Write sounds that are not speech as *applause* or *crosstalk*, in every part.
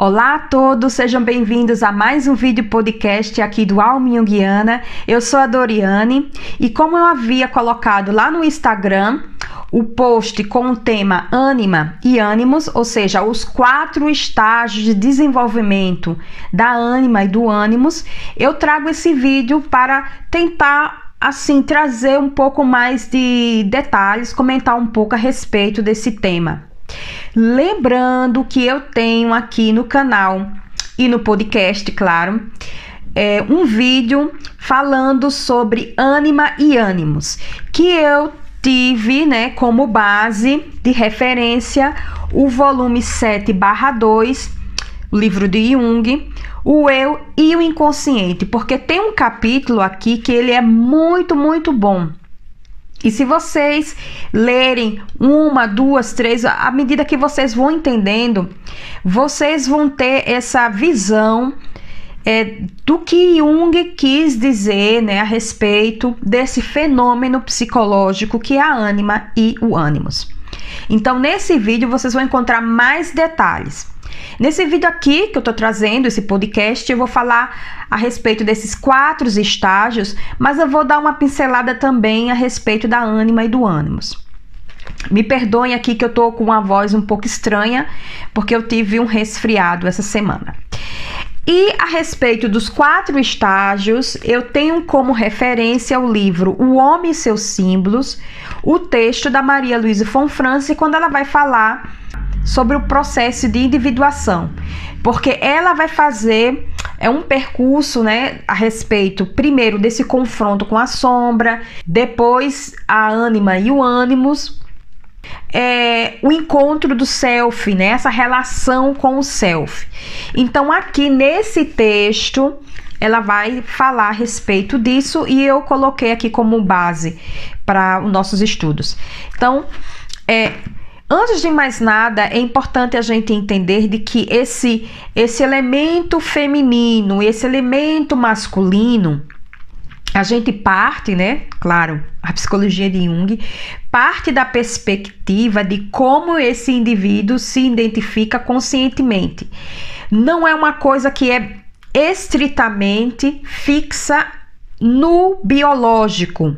Olá a todos, sejam bem-vindos a mais um vídeo podcast aqui do Alma Guiana. Eu sou a Doriane e como eu havia colocado lá no Instagram, o post com o tema Ânima e Ânimos, ou seja, os quatro estágios de desenvolvimento da ânima e do ânimos, eu trago esse vídeo para tentar assim trazer um pouco mais de detalhes, comentar um pouco a respeito desse tema. Lembrando que eu tenho aqui no canal e no podcast, claro, é, um vídeo falando sobre ânima e ânimos, que eu tive né, como base de referência o volume 7 barra 2, o livro de Jung, o eu e o inconsciente, porque tem um capítulo aqui que ele é muito, muito bom. E se vocês lerem uma, duas, três, à medida que vocês vão entendendo, vocês vão ter essa visão é, do que Jung quis dizer né, a respeito desse fenômeno psicológico que é a ânima e o ânimos. Então, nesse vídeo, vocês vão encontrar mais detalhes. Nesse vídeo aqui que eu estou trazendo, esse podcast, eu vou falar a respeito desses quatro estágios, mas eu vou dar uma pincelada também a respeito da ânima e do ânimos. Me perdoem aqui que eu tô com uma voz um pouco estranha, porque eu tive um resfriado essa semana. E a respeito dos quatro estágios, eu tenho como referência o livro O Homem e seus Símbolos, o texto da Maria Luísa Fonfrance, quando ela vai falar sobre o processo de individuação, porque ela vai fazer é um percurso, né, a respeito primeiro desse confronto com a sombra, depois a ânima e o ânimos, é, o encontro do self, né, essa relação com o self. Então aqui nesse texto ela vai falar a respeito disso e eu coloquei aqui como base para os nossos estudos. Então, é, Antes de mais nada, é importante a gente entender de que esse esse elemento feminino, esse elemento masculino, a gente parte, né? Claro, a psicologia de Jung parte da perspectiva de como esse indivíduo se identifica conscientemente. Não é uma coisa que é estritamente fixa no biológico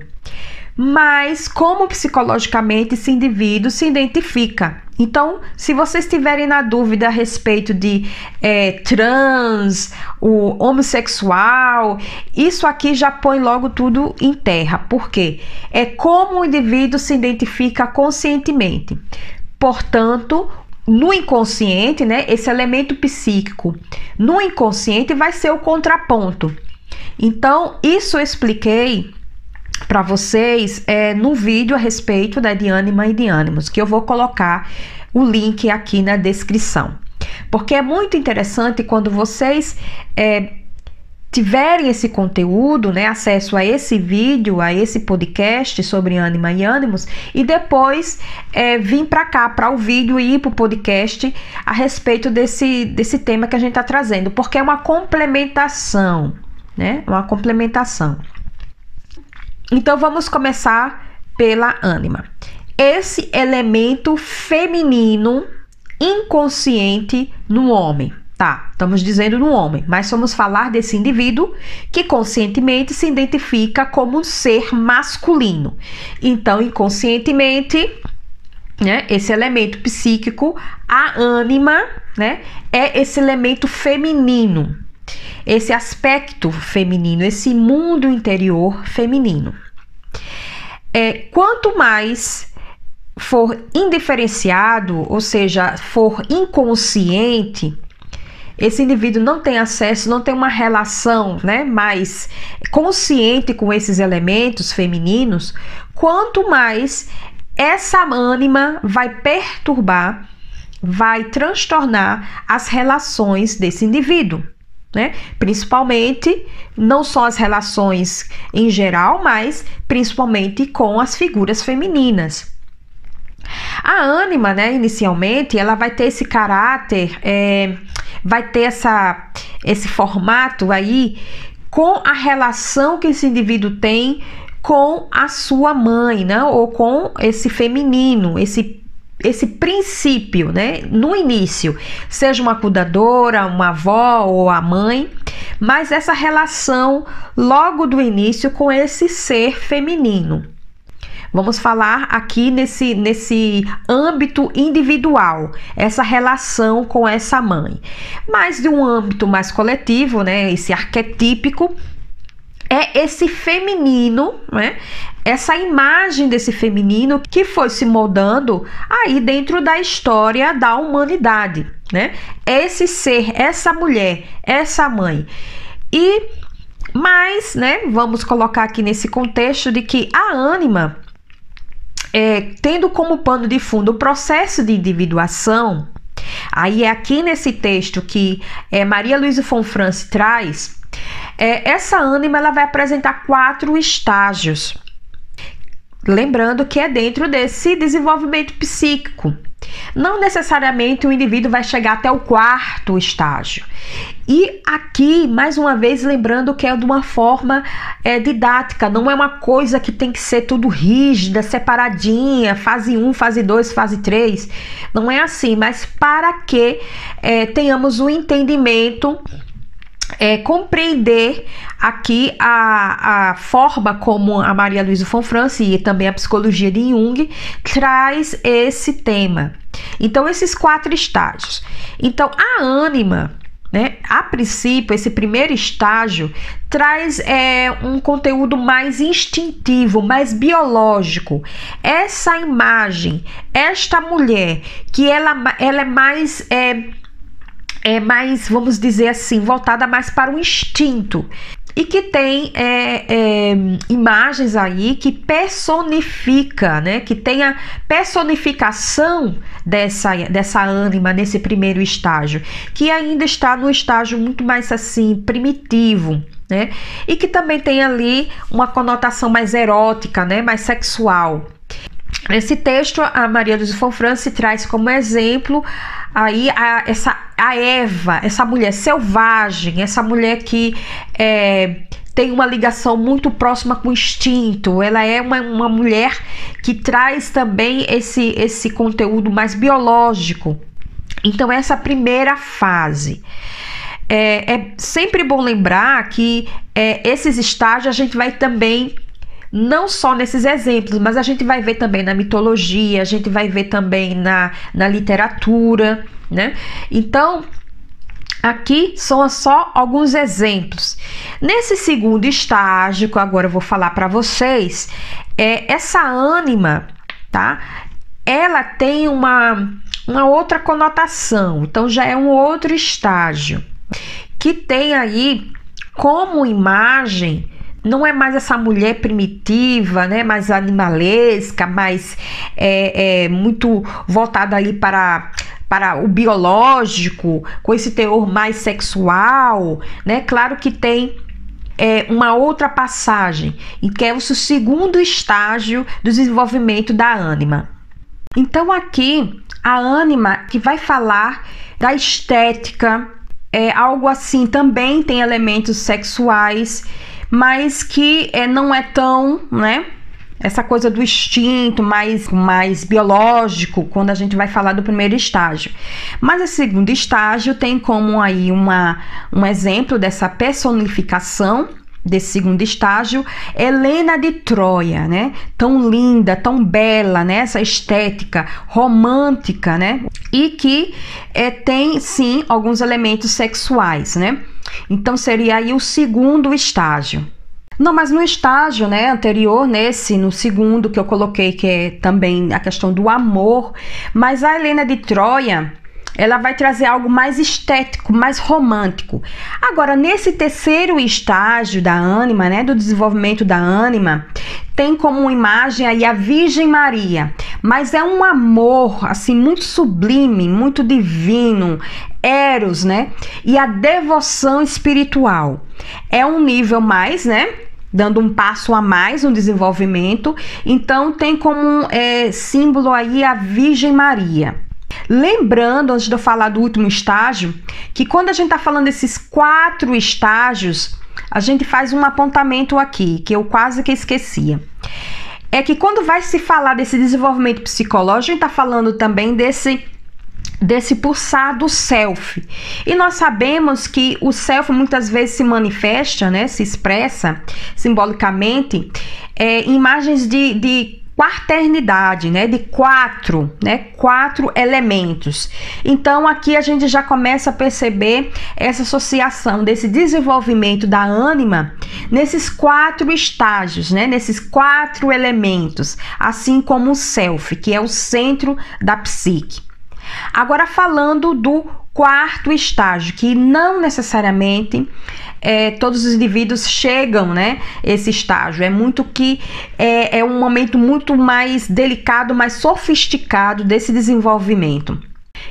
mas como psicologicamente esse indivíduo se identifica. Então, se vocês tiverem na dúvida a respeito de é, trans, o homossexual, isso aqui já põe logo tudo em terra. Por quê? É como o indivíduo se identifica conscientemente. Portanto, no inconsciente, né, esse elemento psíquico, no inconsciente vai ser o contraponto. Então, isso eu expliquei para vocês é, no vídeo a respeito né, de ânima e de ânimos, que eu vou colocar o link aqui na descrição. Porque é muito interessante quando vocês é, tiverem esse conteúdo, né, acesso a esse vídeo, a esse podcast sobre ânima e ânimos, e depois é, vir para cá, para o vídeo e ir para o podcast a respeito desse, desse tema que a gente está trazendo, porque é uma complementação, né? Uma complementação. Então vamos começar pela ânima. Esse elemento feminino inconsciente no homem. Tá, estamos dizendo no homem, mas vamos falar desse indivíduo que conscientemente se identifica como um ser masculino. Então, inconscientemente, né, esse elemento psíquico, a ânima, né, é esse elemento feminino esse aspecto feminino, esse mundo interior feminino. É, quanto mais for indiferenciado, ou seja, for inconsciente, esse indivíduo não tem acesso, não tem uma relação né, mais consciente com esses elementos femininos, quanto mais essa ânima vai perturbar, vai transtornar as relações desse indivíduo né? Principalmente, não só as relações em geral, mas principalmente com as figuras femininas. A ânima, né, inicialmente, ela vai ter esse caráter, é, vai ter essa, esse formato aí com a relação que esse indivíduo tem com a sua mãe, né, ou com esse feminino, esse esse princípio, né, no início, seja uma cuidadora, uma avó ou a mãe, mas essa relação logo do início com esse ser feminino. Vamos falar aqui nesse, nesse âmbito individual, essa relação com essa mãe. Mas de um âmbito mais coletivo, né, esse arquetípico, é esse feminino, né? Essa imagem desse feminino que foi se moldando aí dentro da história da humanidade, né? Esse ser, essa mulher, essa mãe. E mais, né? Vamos colocar aqui nesse contexto de que a ânima, é, tendo como pano de fundo o processo de individuação, aí é aqui nesse texto que é, Maria Luísa Fonfrance traz é, essa ânima ela vai apresentar quatro estágios. Lembrando que é dentro desse desenvolvimento psíquico. Não necessariamente o indivíduo vai chegar até o quarto estágio. E aqui, mais uma vez, lembrando que é de uma forma é, didática, não é uma coisa que tem que ser tudo rígida, separadinha, fase 1, fase 2, fase 3. Não é assim, mas para que é, tenhamos o um entendimento é, compreender aqui a, a forma como a Maria Luísa Fonfrance e também a psicologia de Jung traz esse tema. Então, esses quatro estágios. Então, a ânima, né, a princípio, esse primeiro estágio traz é, um conteúdo mais instintivo, mais biológico. Essa imagem, esta mulher, que ela, ela é mais. É, é mais, vamos dizer assim, voltada mais para o instinto e que tem é, é, imagens aí que personifica, né? Que tem a personificação dessa, dessa ânima nesse primeiro estágio, que ainda está no estágio muito mais assim primitivo. Né? E que também tem ali uma conotação mais erótica, né? mais sexual. Nesse texto, a Maria dos Fonfrance traz como exemplo aí a, essa a Eva, essa mulher selvagem, essa mulher que é, tem uma ligação muito próxima com o instinto. Ela é uma, uma mulher que traz também esse, esse conteúdo mais biológico. Então, essa primeira fase. É, é sempre bom lembrar que é, esses estágios a gente vai também não só nesses exemplos, mas a gente vai ver também na mitologia, a gente vai ver também na, na literatura, né? Então, Aqui são só alguns exemplos. Nesse segundo estágio, que agora eu vou falar para vocês, é essa ânima, tá? Ela tem uma, uma outra conotação, então já é um outro estágio que tem aí como imagem não é mais essa mulher primitiva, né, mais animalesca, mais é, é, muito voltada ali para para o biológico, com esse teor mais sexual, né? Claro que tem é, uma outra passagem, e que é o segundo estágio do desenvolvimento da ânima. Então aqui a ânima que vai falar da estética, é algo assim, também tem elementos sexuais mas que é, não é tão, né? Essa coisa do instinto mais, mais biológico, quando a gente vai falar do primeiro estágio. Mas esse segundo estágio tem como aí uma, um exemplo dessa personificação desse segundo estágio, Helena de Troia, né? Tão linda, tão bela, né? Essa estética romântica, né? E que é, tem sim alguns elementos sexuais, né? Então seria aí o segundo estágio. Não, mas no estágio, né, anterior, nesse, no segundo que eu coloquei, que é também a questão do amor, mas a Helena de Troia, ela vai trazer algo mais estético, mais romântico. Agora, nesse terceiro estágio da ânima, né, do desenvolvimento da ânima, tem como imagem aí a Virgem Maria, mas é um amor assim muito sublime, muito divino, eros, né? E a devoção espiritual. É um nível mais, né? Dando um passo a mais no desenvolvimento. Então, tem como é, símbolo aí a Virgem Maria. Lembrando, antes de eu falar do último estágio, que quando a gente está falando desses quatro estágios, a gente faz um apontamento aqui, que eu quase que esquecia. é que quando vai se falar desse desenvolvimento psicológico, a gente está falando também desse desse pulsar do self. E nós sabemos que o self muitas vezes se manifesta, né, se expressa simbolicamente é, em imagens de, de quaternidade, né, de quatro, né, quatro elementos. Então aqui a gente já começa a perceber essa associação desse desenvolvimento da ânima nesses quatro estágios, né, nesses quatro elementos, assim como o self, que é o centro da psique. Agora, falando do quarto estágio, que não necessariamente é, todos os indivíduos chegam, né? Esse estágio é muito que é, é um momento muito mais delicado, mais sofisticado desse desenvolvimento.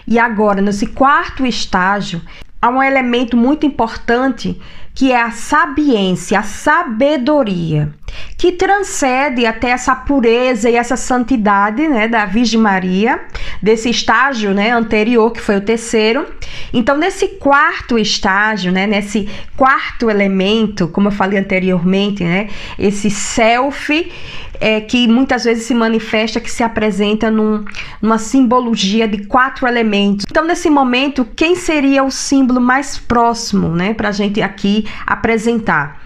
E agora, nesse quarto estágio, há um elemento muito importante que é a sabiência, a sabedoria, que transcende até essa pureza e essa santidade, né, da Virgem Maria, desse estágio, né, anterior, que foi o terceiro. Então, nesse quarto estágio, né, nesse quarto elemento, como eu falei anteriormente, né, esse self, é, que muitas vezes se manifesta, que se apresenta num, numa simbologia de quatro elementos. Então, nesse momento, quem seria o símbolo mais próximo, né, para a gente aqui apresentar?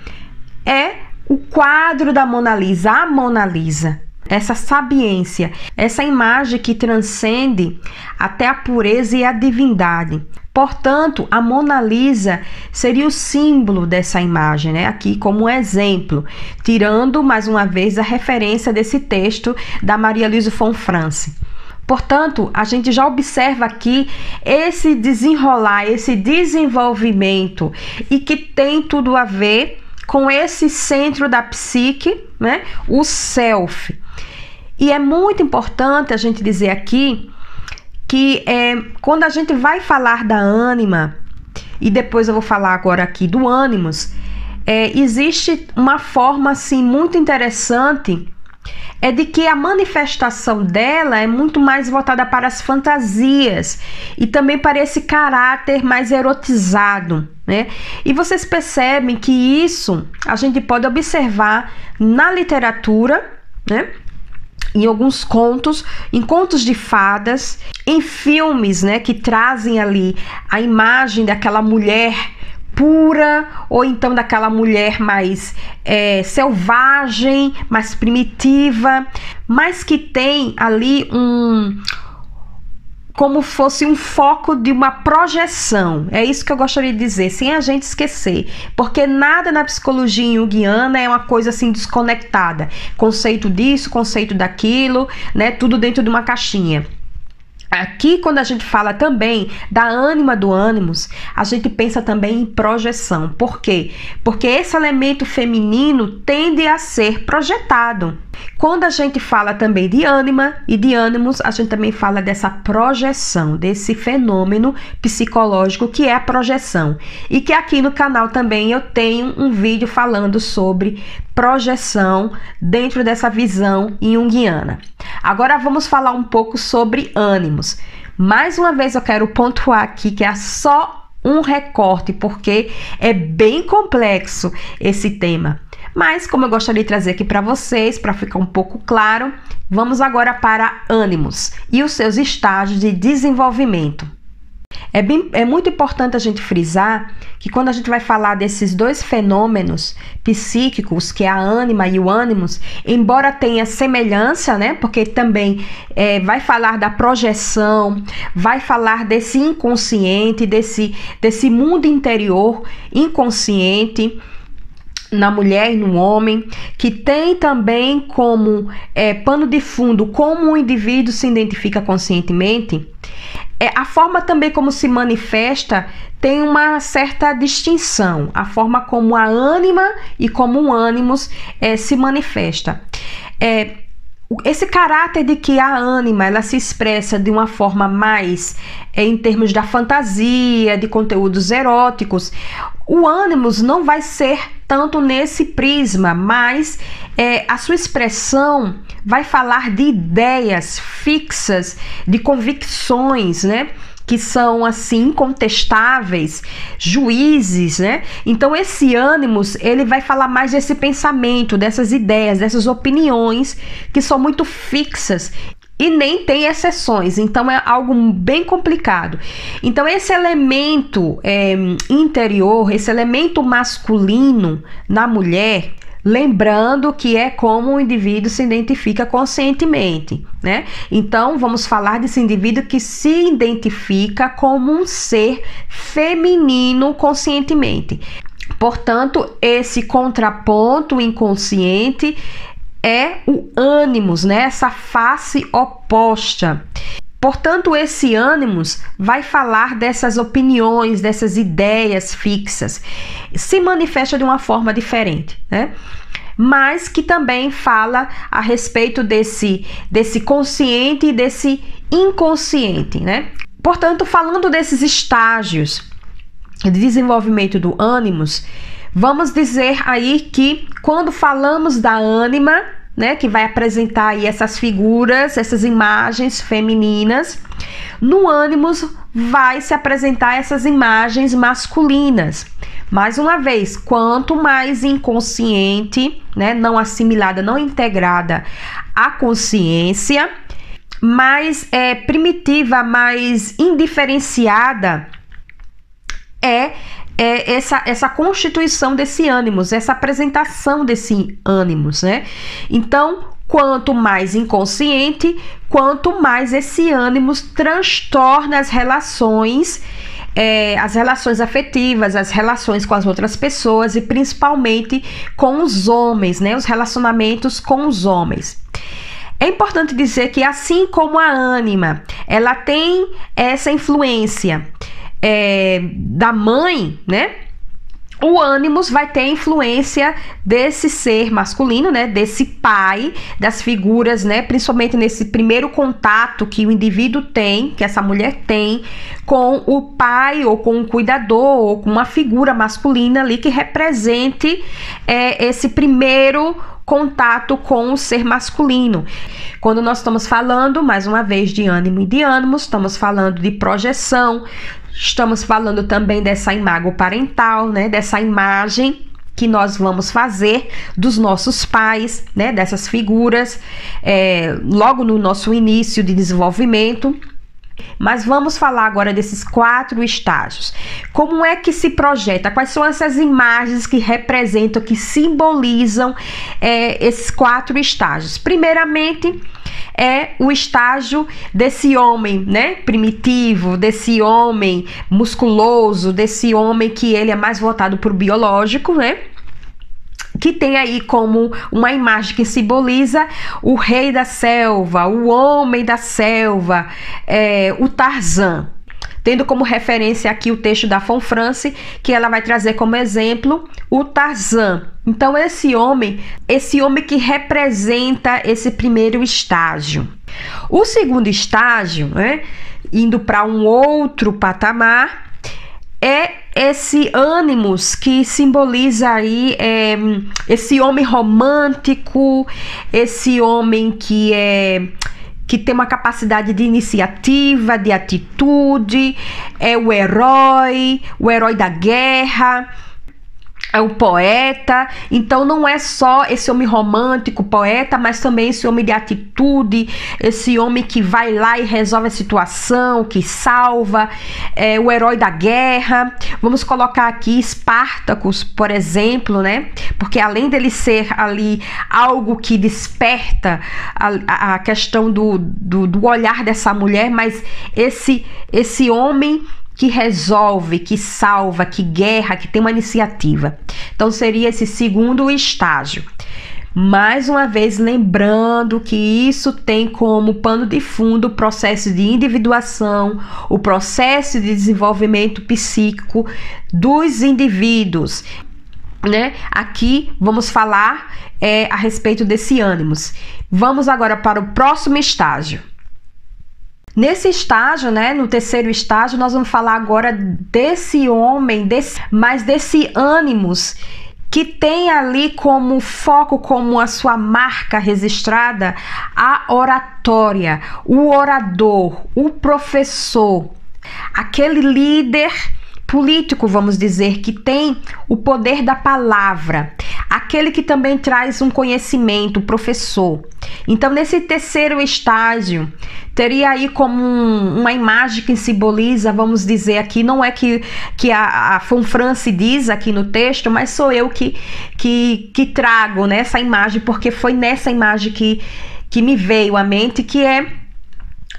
É o quadro da Mona Lisa, a Mona Lisa. Essa sabiência, essa imagem que transcende até a pureza e a divindade. Portanto, a Mona Lisa seria o símbolo dessa imagem, né? Aqui como exemplo, tirando mais uma vez a referência desse texto da Maria Luísa von France. Portanto, a gente já observa aqui esse desenrolar, esse desenvolvimento e que tem tudo a ver com esse centro da psique, né? O self. E é muito importante a gente dizer aqui que é, quando a gente vai falar da ânima, e depois eu vou falar agora aqui do ânimos, é, existe uma forma assim muito interessante é de que a manifestação dela é muito mais voltada para as fantasias e também para esse caráter mais erotizado, né? E vocês percebem que isso a gente pode observar na literatura, né? em alguns contos, em contos de fadas, em filmes, né, que trazem ali a imagem daquela mulher pura ou então daquela mulher mais é, selvagem, mais primitiva, mas que tem ali um como fosse um foco de uma projeção. É isso que eu gostaria de dizer, sem a gente esquecer. Porque nada na psicologia junguiana é uma coisa assim desconectada. Conceito disso, conceito daquilo, né? Tudo dentro de uma caixinha. Aqui, quando a gente fala também da ânima do ânimos, a gente pensa também em projeção. Por quê? Porque esse elemento feminino tende a ser projetado. Quando a gente fala também de ânima e de ânimos, a gente também fala dessa projeção, desse fenômeno psicológico que é a projeção. E que aqui no canal também eu tenho um vídeo falando sobre projeção dentro dessa visão junguiana. Agora vamos falar um pouco sobre ânimos. Mais uma vez eu quero pontuar aqui que é só um recorte, porque é bem complexo esse tema. Mas, como eu gostaria de trazer aqui para vocês, para ficar um pouco claro, vamos agora para ânimos e os seus estágios de desenvolvimento. É, bem, é muito importante a gente frisar que quando a gente vai falar desses dois fenômenos psíquicos, que é a ânima e o ânimos, embora tenha semelhança, né? Porque também é, vai falar da projeção, vai falar desse inconsciente, desse, desse mundo interior inconsciente na mulher e no homem, que tem também como é, pano de fundo como o indivíduo se identifica conscientemente, é, a forma também como se manifesta tem uma certa distinção, a forma como a ânima e como o ânimos é, se manifesta. É, esse caráter de que a ânima ela se expressa de uma forma mais é, em termos da fantasia, de conteúdos eróticos, o ânimos não vai ser tanto nesse prisma, mas é, a sua expressão vai falar de ideias fixas, de convicções, né? Que são assim contestáveis, juízes, né? Então esse ânimos, ele vai falar mais desse pensamento, dessas ideias, dessas opiniões que são muito fixas e nem tem exceções, então é algo bem complicado. Então, esse elemento é, interior, esse elemento masculino na mulher, Lembrando que é como o indivíduo se identifica conscientemente, né? Então, vamos falar desse indivíduo que se identifica como um ser feminino conscientemente. Portanto, esse contraponto inconsciente é o ânimos, né? Essa face oposta. Portanto, esse ânimos vai falar dessas opiniões, dessas ideias fixas, se manifesta de uma forma diferente, né? Mas que também fala a respeito desse, desse consciente e desse inconsciente, né? Portanto, falando desses estágios de desenvolvimento do ânimos, vamos dizer aí que quando falamos da ânima, né, que vai apresentar aí essas figuras, essas imagens femininas. No ânimos vai se apresentar essas imagens masculinas. Mais uma vez, quanto mais inconsciente, né, não assimilada, não integrada à consciência, mais é, primitiva, mais indiferenciada é é essa, essa constituição desse ânimos, essa apresentação desse ânimos, né? Então, quanto mais inconsciente, quanto mais esse ânimos transtorna as relações, é, as relações afetivas, as relações com as outras pessoas e principalmente com os homens, né? Os relacionamentos com os homens. É importante dizer que assim como a ânima, ela tem essa influência é, da mãe, né? o ânimos vai ter influência desse ser masculino, né, desse pai, das figuras, né, principalmente nesse primeiro contato que o indivíduo tem, que essa mulher tem com o pai ou com um cuidador ou com uma figura masculina ali que represente é, esse primeiro contato com o ser masculino. Quando nós estamos falando, mais uma vez, de ânimo e de ânimos, estamos falando de projeção, Estamos falando também dessa imago parental, né? Dessa imagem que nós vamos fazer dos nossos pais, né? Dessas figuras, é, logo no nosso início de desenvolvimento. Mas vamos falar agora desses quatro estágios. Como é que se projeta? Quais são essas imagens que representam, que simbolizam é, esses quatro estágios? Primeiramente, é o estágio desse homem, né, primitivo, desse homem musculoso, desse homem que ele é mais voltado para o biológico, né? Que tem aí como uma imagem que simboliza o rei da selva, o homem da selva, é, o Tarzan tendo como referência aqui o texto da Fonfrance, que ela vai trazer como exemplo o Tarzan. Então esse homem, esse homem que representa esse primeiro estágio. O segundo estágio, né, indo para um outro patamar, é esse ânimos que simboliza aí é, esse homem romântico, esse homem que é que tem uma capacidade de iniciativa, de atitude, é o herói, o herói da guerra é o poeta, então não é só esse homem romântico, poeta, mas também esse homem de atitude, esse homem que vai lá e resolve a situação, que salva, é o herói da guerra. Vamos colocar aqui Espartacus, por exemplo, né? Porque além dele ser ali algo que desperta a, a questão do, do, do olhar dessa mulher, mas esse, esse homem que resolve, que salva, que guerra, que tem uma iniciativa. Então seria esse segundo estágio. Mais uma vez, lembrando que isso tem como pano de fundo o processo de individuação, o processo de desenvolvimento psíquico dos indivíduos. Né? Aqui vamos falar é, a respeito desse ânimos. Vamos agora para o próximo estágio. Nesse estágio, né, no terceiro estágio, nós vamos falar agora desse homem, desse, mas desse ânimos que tem ali como foco, como a sua marca registrada, a oratória, o orador, o professor, aquele líder político, vamos dizer, que tem o poder da palavra, aquele que também traz um conhecimento, o professor. Então, nesse terceiro estágio, teria aí como um, uma imagem que simboliza, vamos dizer aqui, não é que, que a, a Fonfrance diz aqui no texto, mas sou eu que, que, que trago nessa né, imagem, porque foi nessa imagem que, que me veio à mente, que é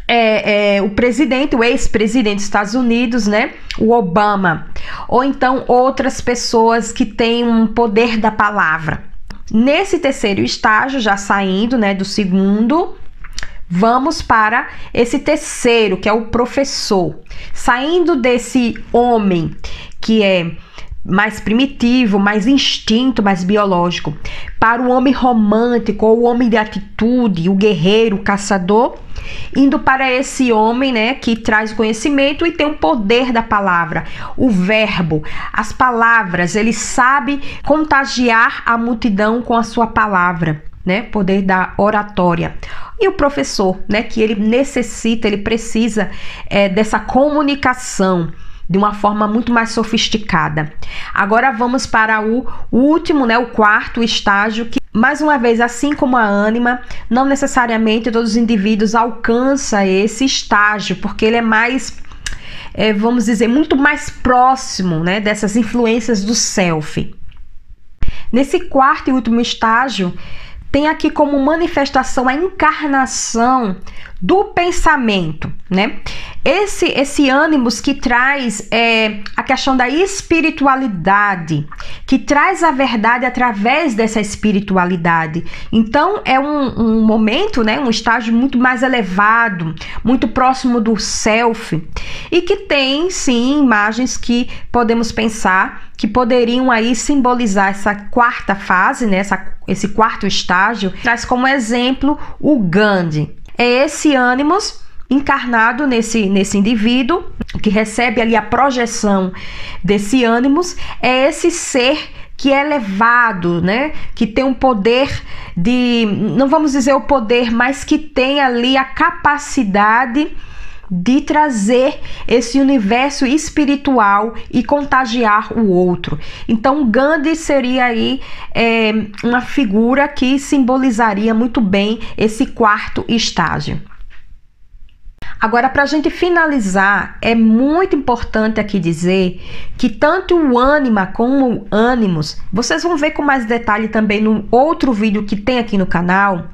é, é, o presidente, o ex-presidente dos Estados Unidos, né? O Obama. Ou então outras pessoas que têm um poder da palavra. Nesse terceiro estágio, já saindo né, do segundo, vamos para esse terceiro, que é o professor. Saindo desse homem que é mais primitivo, mais instinto, mais biológico, para o homem romântico ou o homem de atitude, o guerreiro, o caçador, indo para esse homem, né, que traz conhecimento e tem o poder da palavra, o verbo, as palavras, ele sabe contagiar a multidão com a sua palavra. Né, poder da oratória. E o professor, né, que ele necessita, ele precisa é, dessa comunicação, de uma forma muito mais sofisticada. Agora vamos para o último, né, o quarto estágio que mais uma vez, assim como a ânima, não necessariamente todos os indivíduos alcançam esse estágio, porque ele é mais é, vamos dizer, muito mais próximo né, dessas influências do self. Nesse quarto e último estágio, tem aqui como manifestação a encarnação do pensamento, né? Esse esse ânimos que traz é, a questão da espiritualidade, que traz a verdade através dessa espiritualidade. Então é um, um momento, né, um estágio muito mais elevado, muito próximo do self e que tem sim imagens que podemos pensar que poderiam aí simbolizar essa quarta fase, né, essa, esse quarto estágio. Traz como exemplo o Gandhi é esse ânimos encarnado nesse, nesse indivíduo, que recebe ali a projeção desse ânimos, é esse ser que é elevado, né? Que tem um poder de, não vamos dizer o poder, mas que tem ali a capacidade de trazer esse universo espiritual e contagiar o outro. Então, Gandhi seria aí é, uma figura que simbolizaria muito bem esse quarto estágio. Agora, para a gente finalizar, é muito importante aqui dizer que tanto o ânima como o ânimos, vocês vão ver com mais detalhe também no outro vídeo que tem aqui no canal,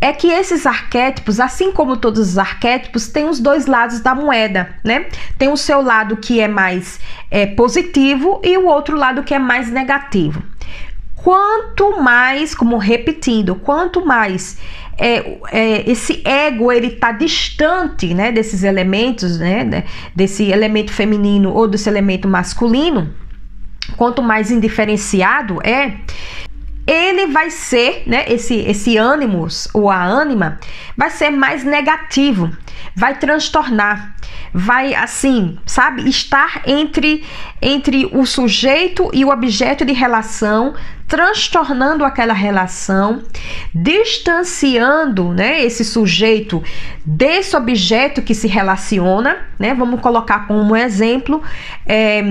é que esses arquétipos, assim como todos os arquétipos, têm os dois lados da moeda, né? Tem o seu lado que é mais é, positivo e o outro lado que é mais negativo. Quanto mais, como repetindo, quanto mais é, é, esse ego ele está distante, né, desses elementos, né, desse elemento feminino ou desse elemento masculino, quanto mais indiferenciado é, ele vai ser, né, esse, esse ânimos ou a ânima, vai ser mais negativo, vai transtornar, vai assim, sabe, estar entre, entre o sujeito e o objeto de relação, transtornando aquela relação, distanciando, né, esse sujeito desse objeto que se relaciona, né, vamos colocar como exemplo, é,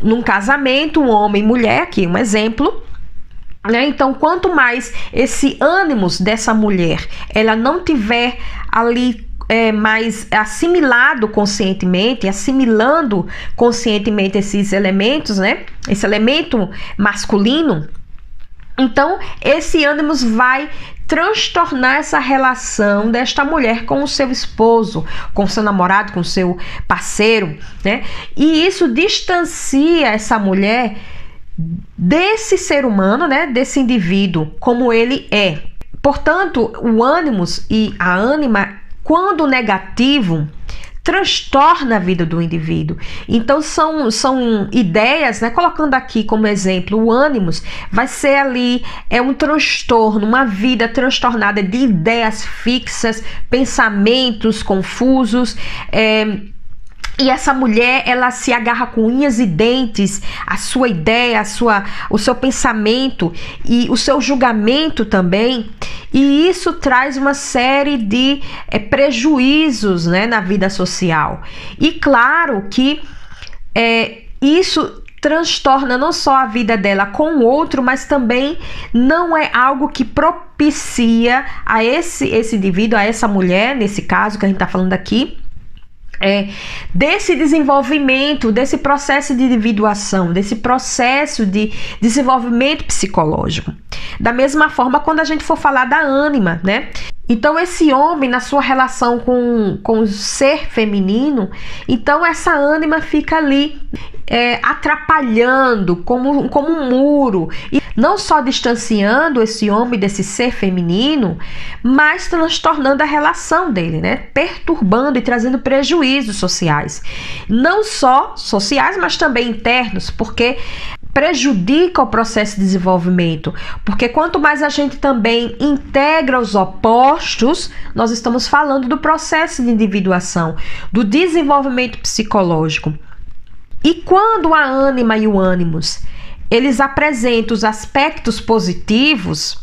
num casamento, um homem e mulher, aqui um exemplo? Então, quanto mais esse ânimo dessa mulher ela não tiver ali é, mais assimilado conscientemente, assimilando conscientemente esses elementos, né? Esse elemento masculino, então esse ânimo vai transtornar essa relação desta mulher com o seu esposo, com seu namorado, com seu parceiro, né? E isso distancia essa mulher desse ser humano, né, desse indivíduo, como ele é. Portanto, o ânimos e a ânima, quando negativo, transtorna a vida do indivíduo. Então são, são ideias, né? Colocando aqui como exemplo, o ânimos vai ser ali é um transtorno, uma vida transtornada de ideias fixas, pensamentos confusos, é, e essa mulher, ela se agarra com unhas e dentes a sua ideia, a sua, o seu pensamento e o seu julgamento também. E isso traz uma série de é, prejuízos né, na vida social. E claro que é, isso transtorna não só a vida dela com o outro, mas também não é algo que propicia a esse, esse indivíduo, a essa mulher, nesse caso que a gente está falando aqui, é, desse desenvolvimento, desse processo de individuação, desse processo de desenvolvimento psicológico. Da mesma forma, quando a gente for falar da ânima, né? Então, esse homem, na sua relação com, com o ser feminino, então essa ânima fica ali é, atrapalhando como, como um muro. E não só distanciando esse homem desse ser feminino, mas transtornando a relação dele, né? Perturbando e trazendo prejuízos sociais. Não só sociais, mas também internos, porque prejudica o processo de desenvolvimento, porque quanto mais a gente também integra os opostos, nós estamos falando do processo de individuação, do desenvolvimento psicológico. E quando a ânima e o ânimos, eles apresentam os aspectos positivos,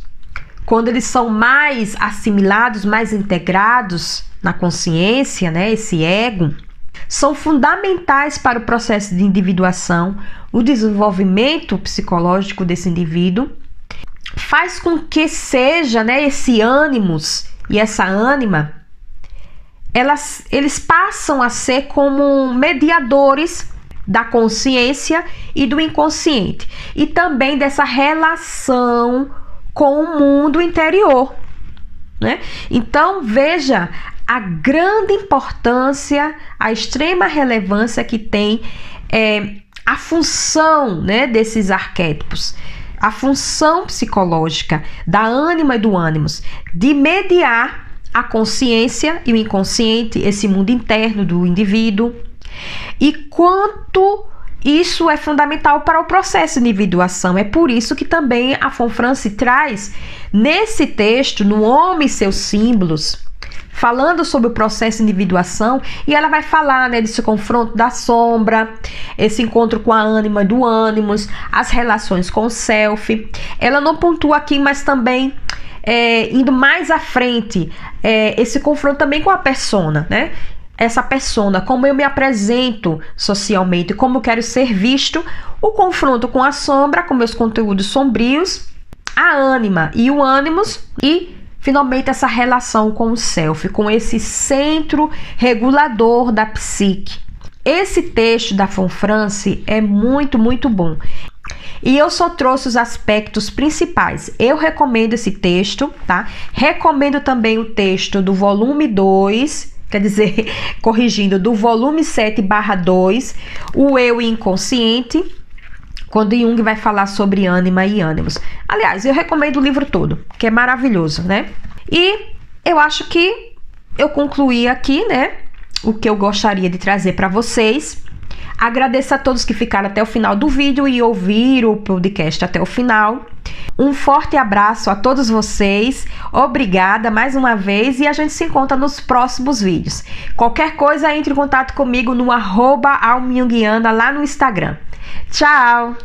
quando eles são mais assimilados, mais integrados na consciência, né, esse ego, são fundamentais para o processo de individuação, o desenvolvimento psicológico desse indivíduo, faz com que seja né, esse ânimos e essa ânima, elas, eles passam a ser como mediadores da consciência e do inconsciente, e também dessa relação com o mundo interior. Né? Então, veja a grande importância, a extrema relevância que tem é, a função né, desses arquétipos, a função psicológica da ânima e do ânimos, de mediar a consciência e o inconsciente, esse mundo interno do indivíduo, e quanto isso é fundamental para o processo de individuação. É por isso que também a Fonfrance traz nesse texto, no Homem e seus símbolos, falando sobre o processo de individuação e ela vai falar né, desse confronto da sombra, esse encontro com a ânima do ânimos, as relações com o self. Ela não pontua aqui, mas também é, indo mais à frente, é, esse confronto também com a persona, né? Essa persona, como eu me apresento socialmente, como quero ser visto, o confronto com a sombra, com meus conteúdos sombrios, a ânima e o ânimos e finalmente essa relação com o self, com esse centro regulador da psique. Esse texto da Fonfrance é muito, muito bom. E eu só trouxe os aspectos principais. Eu recomendo esse texto, tá? Recomendo também o texto do volume 2, quer dizer, *laughs* corrigindo, do volume 7 barra 2, o eu inconsciente, quando Jung vai falar sobre ânima e ânimos. Aliás, eu recomendo o livro todo, que é maravilhoso, né? E eu acho que eu concluí aqui, né? O que eu gostaria de trazer para vocês. Agradeço a todos que ficaram até o final do vídeo e ouviram o podcast até o final. Um forte abraço a todos vocês. Obrigada mais uma vez e a gente se encontra nos próximos vídeos. Qualquer coisa, entre em contato comigo no arroba lá no Instagram. Ciao!